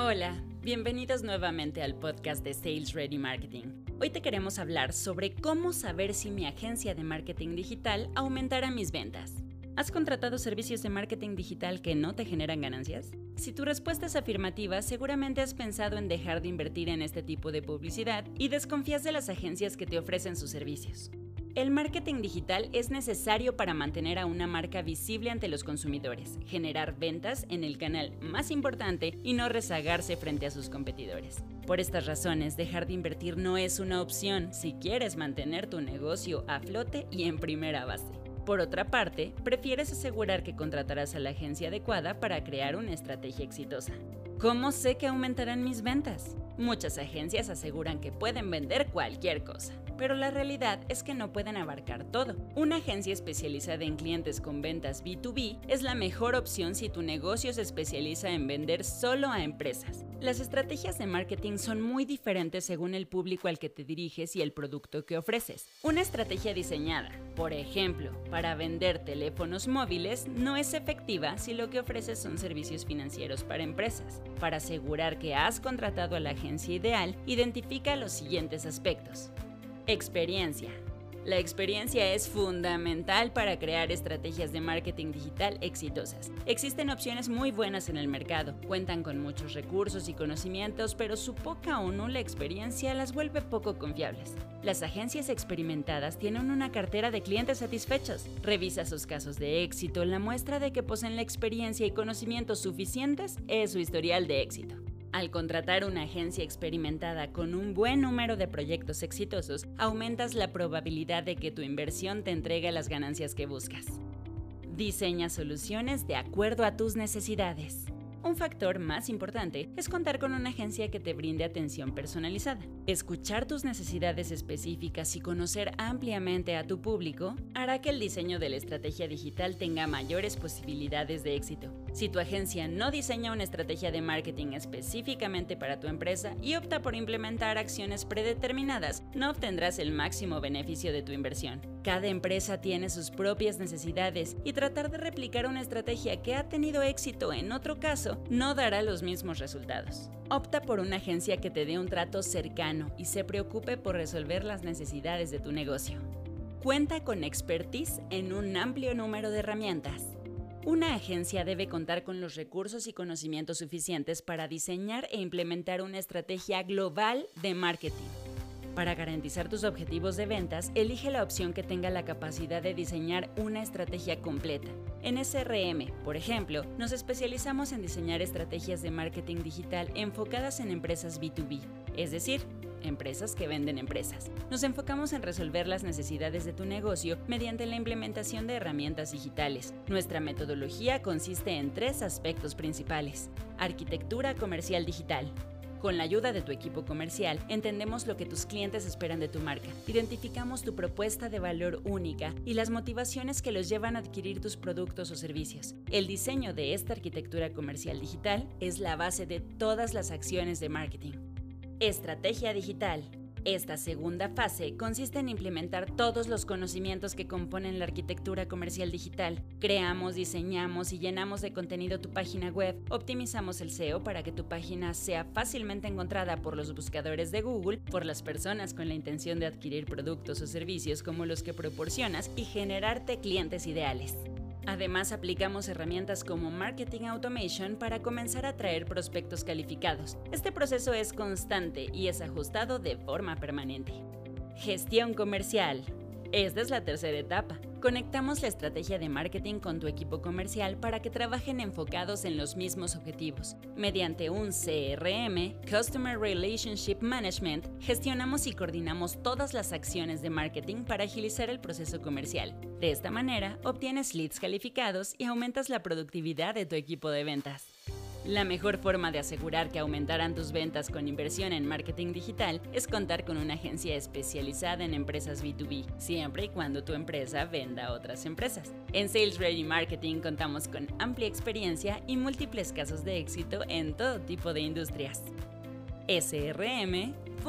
Hola, bienvenidos nuevamente al podcast de Sales Ready Marketing. Hoy te queremos hablar sobre cómo saber si mi agencia de marketing digital aumentará mis ventas. ¿Has contratado servicios de marketing digital que no te generan ganancias? Si tu respuesta es afirmativa, seguramente has pensado en dejar de invertir en este tipo de publicidad y desconfías de las agencias que te ofrecen sus servicios. El marketing digital es necesario para mantener a una marca visible ante los consumidores, generar ventas en el canal más importante y no rezagarse frente a sus competidores. Por estas razones, dejar de invertir no es una opción si quieres mantener tu negocio a flote y en primera base. Por otra parte, prefieres asegurar que contratarás a la agencia adecuada para crear una estrategia exitosa. ¿Cómo sé que aumentarán mis ventas? Muchas agencias aseguran que pueden vender cualquier cosa, pero la realidad es que no pueden abarcar todo. Una agencia especializada en clientes con ventas B2B es la mejor opción si tu negocio se especializa en vender solo a empresas. Las estrategias de marketing son muy diferentes según el público al que te diriges y el producto que ofreces. Una estrategia diseñada, por ejemplo, para vender teléfonos móviles, no es efectiva si lo que ofreces son servicios financieros para empresas. Para asegurar que has contratado a la agencia ideal, identifica los siguientes aspectos. Experiencia. La experiencia es fundamental para crear estrategias de marketing digital exitosas. Existen opciones muy buenas en el mercado, cuentan con muchos recursos y conocimientos, pero su poca o nula experiencia las vuelve poco confiables. Las agencias experimentadas tienen una cartera de clientes satisfechos. Revisa sus casos de éxito. La muestra de que poseen la experiencia y conocimientos suficientes es su historial de éxito. Al contratar una agencia experimentada con un buen número de proyectos exitosos, aumentas la probabilidad de que tu inversión te entregue las ganancias que buscas. Diseña soluciones de acuerdo a tus necesidades. Un factor más importante es contar con una agencia que te brinde atención personalizada. Escuchar tus necesidades específicas y conocer ampliamente a tu público hará que el diseño de la estrategia digital tenga mayores posibilidades de éxito. Si tu agencia no diseña una estrategia de marketing específicamente para tu empresa y opta por implementar acciones predeterminadas, no obtendrás el máximo beneficio de tu inversión. Cada empresa tiene sus propias necesidades y tratar de replicar una estrategia que ha tenido éxito en otro caso no dará los mismos resultados. Opta por una agencia que te dé un trato cercano y se preocupe por resolver las necesidades de tu negocio. Cuenta con expertise en un amplio número de herramientas. Una agencia debe contar con los recursos y conocimientos suficientes para diseñar e implementar una estrategia global de marketing para garantizar tus objetivos de ventas, elige la opción que tenga la capacidad de diseñar una estrategia completa. En SRM, por ejemplo, nos especializamos en diseñar estrategias de marketing digital enfocadas en empresas B2B, es decir, empresas que venden empresas. Nos enfocamos en resolver las necesidades de tu negocio mediante la implementación de herramientas digitales. Nuestra metodología consiste en tres aspectos principales. Arquitectura comercial digital, con la ayuda de tu equipo comercial, entendemos lo que tus clientes esperan de tu marca, identificamos tu propuesta de valor única y las motivaciones que los llevan a adquirir tus productos o servicios. El diseño de esta arquitectura comercial digital es la base de todas las acciones de marketing. Estrategia digital. Esta segunda fase consiste en implementar todos los conocimientos que componen la arquitectura comercial digital. Creamos, diseñamos y llenamos de contenido tu página web, optimizamos el SEO para que tu página sea fácilmente encontrada por los buscadores de Google, por las personas con la intención de adquirir productos o servicios como los que proporcionas y generarte clientes ideales. Además, aplicamos herramientas como Marketing Automation para comenzar a traer prospectos calificados. Este proceso es constante y es ajustado de forma permanente. Gestión comercial. Esta es la tercera etapa. Conectamos la estrategia de marketing con tu equipo comercial para que trabajen enfocados en los mismos objetivos. Mediante un CRM, Customer Relationship Management, gestionamos y coordinamos todas las acciones de marketing para agilizar el proceso comercial. De esta manera, obtienes leads calificados y aumentas la productividad de tu equipo de ventas. La mejor forma de asegurar que aumentarán tus ventas con inversión en marketing digital es contar con una agencia especializada en empresas B2B, siempre y cuando tu empresa venda a otras empresas. En Sales Ready Marketing contamos con amplia experiencia y múltiples casos de éxito en todo tipo de industrias. srm.mx